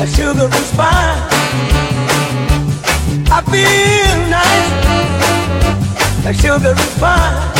the sugar is fine. I feel nice, the sugar is fine.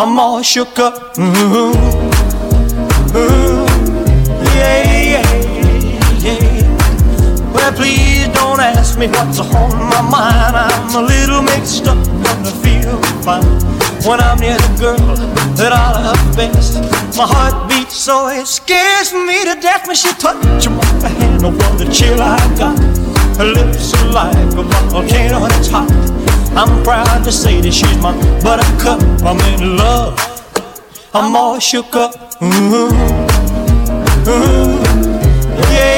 I'm all shook up. Ooh, ooh, yeah, yeah, yeah. Well, please don't ask me what's on my mind. I'm a little mixed up, but I feel fine when I'm near the girl that I love best. My heart beats so it scares me to death when she touches my hand. Oh, what a chill I got. Her lips are like a volcano that's hot. I'm proud to say that she's my buttercup. I'm in love. I'm all shook up. Yeah,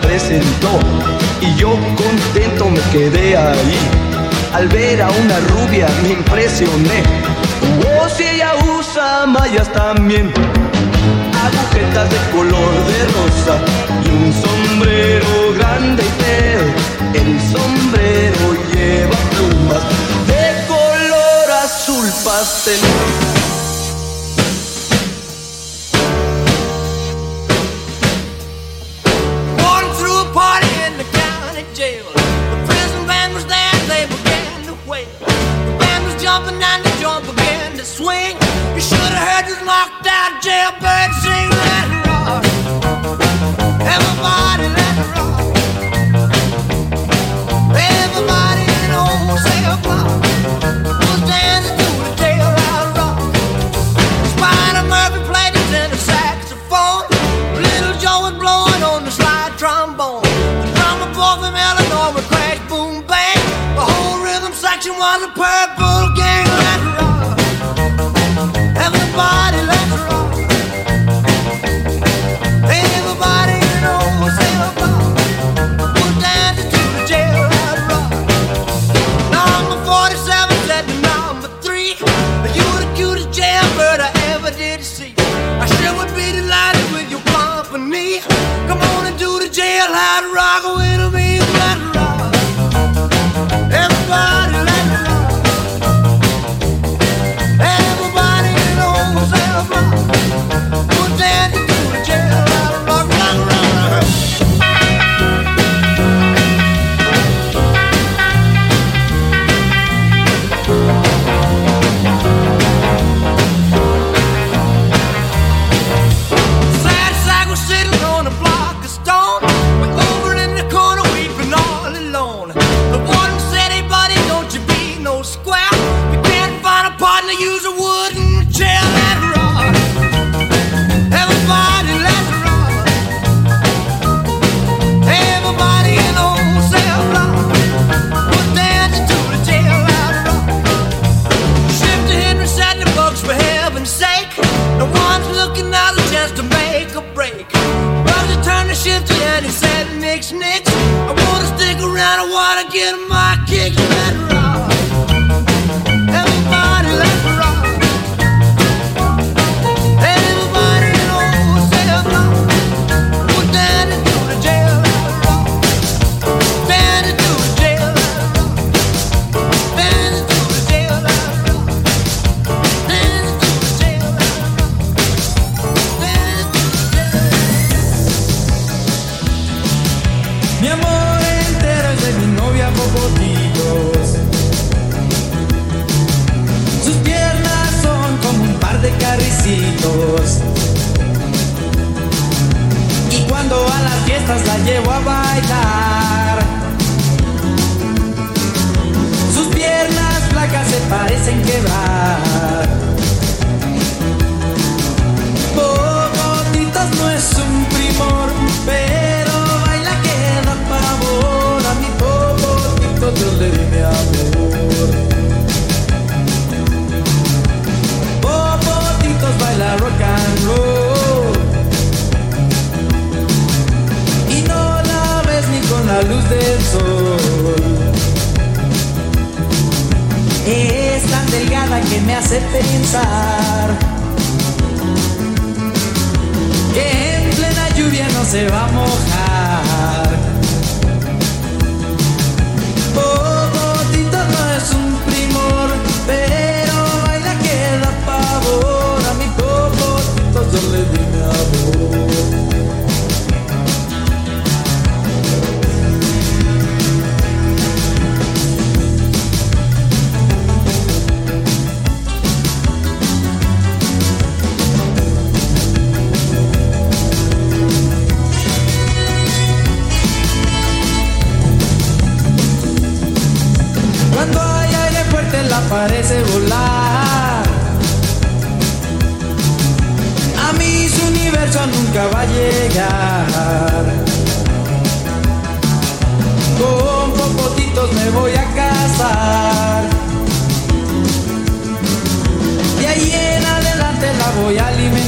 presentó y yo contento me quedé ahí. Al ver a una rubia me impresioné. Oh, si ella usa mallas también. Agujetas de color de rosa y un sombrero from Illinois would crash, boom, bang. The whole rhythm section was a purple. hermano. luz del sol. Es tan delgada que me hace pensar que en plena lluvia no se va a mojar. parece volar. A mí su universo nunca va a llegar. Con popotitos me voy a casar. De ahí en adelante la voy a alimentar.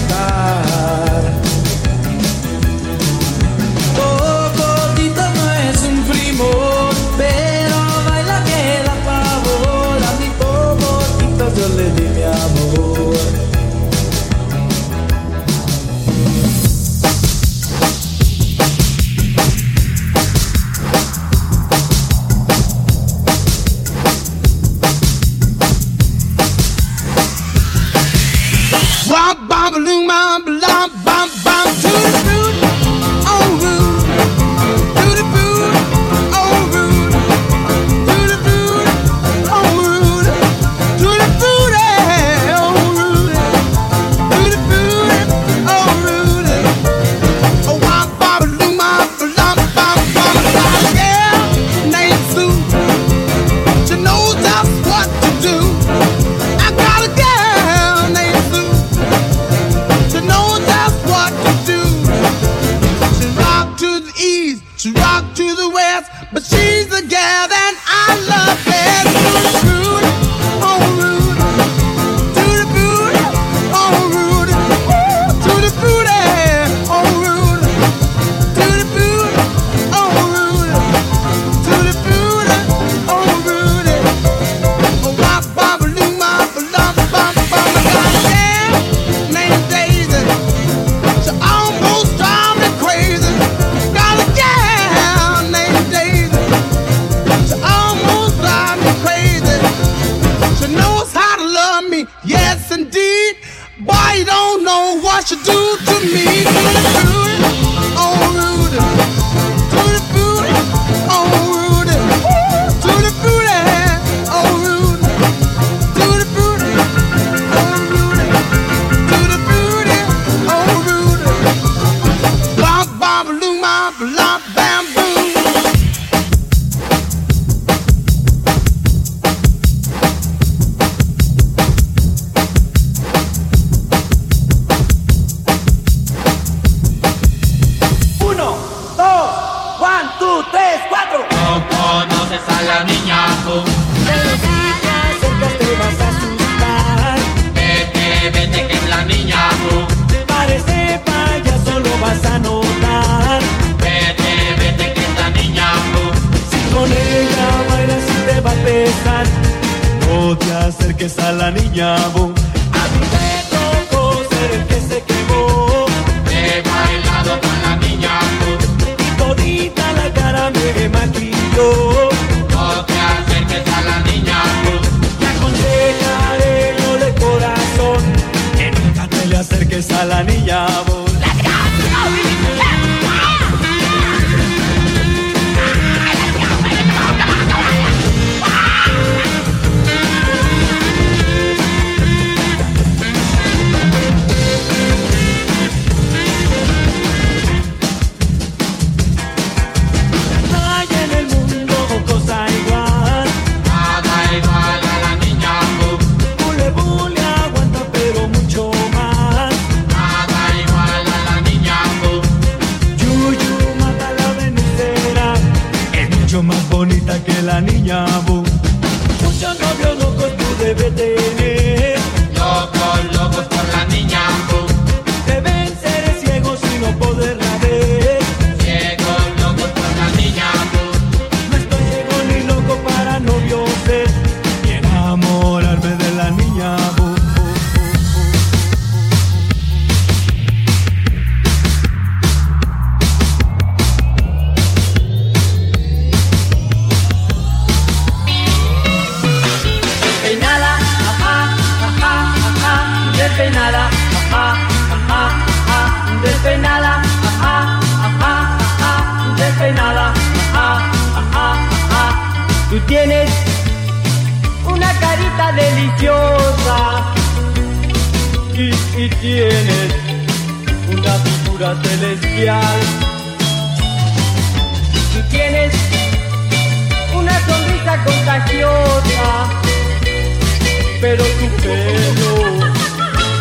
a la te vas a asustar. Vete, vete que es la niña. Parece payaso, lo vas a notar. Vete, vete que es la niña tú. Si con ella bailas y te va a pesar. No te acerques a la niña tú. A mí me tocó ser el que se quemó. He bailado con la niña. Y todita la cara me maquilló a la niña y tienes una figura celestial. si tienes una sonrisa contagiosa, pero tu pelo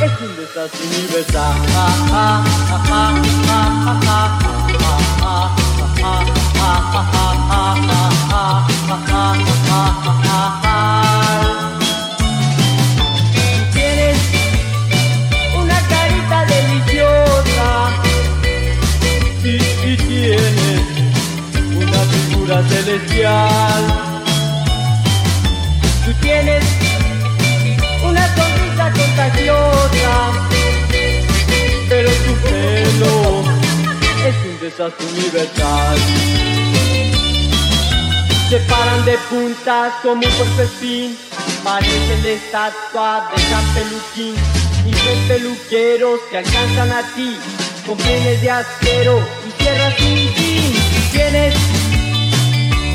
es un desastre universal. celestial. Tú tienes una sonrisa contagiosa, pero tu pelo es un desastre universal. Se paran de puntas como un puerpecín, parecen la estatua de San Peluquín. Y los peluqueros que alcanzan a ti con pieles de acero y tierras sin fin. Tienes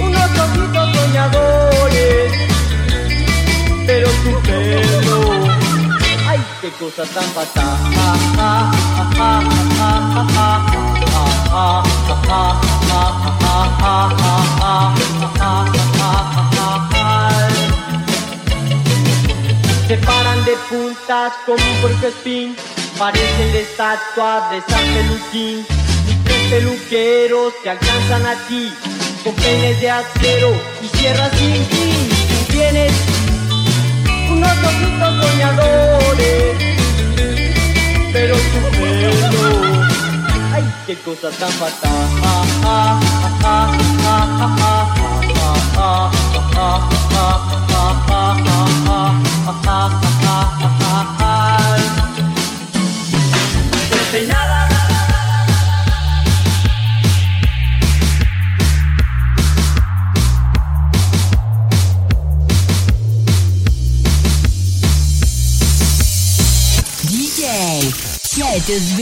unos ojitos soñadores, pero tu pelo, ay, qué cosa tan fatal. Se paran de puntas como un puerco espín, parecen la estatua de San Peluquín, y tres peluqueros te alcanzan a ti con peines de acero y sierras sin fin. Tienes unos ojitos soñadores, pero tu pelo, ay, qué cosa tan fatal. does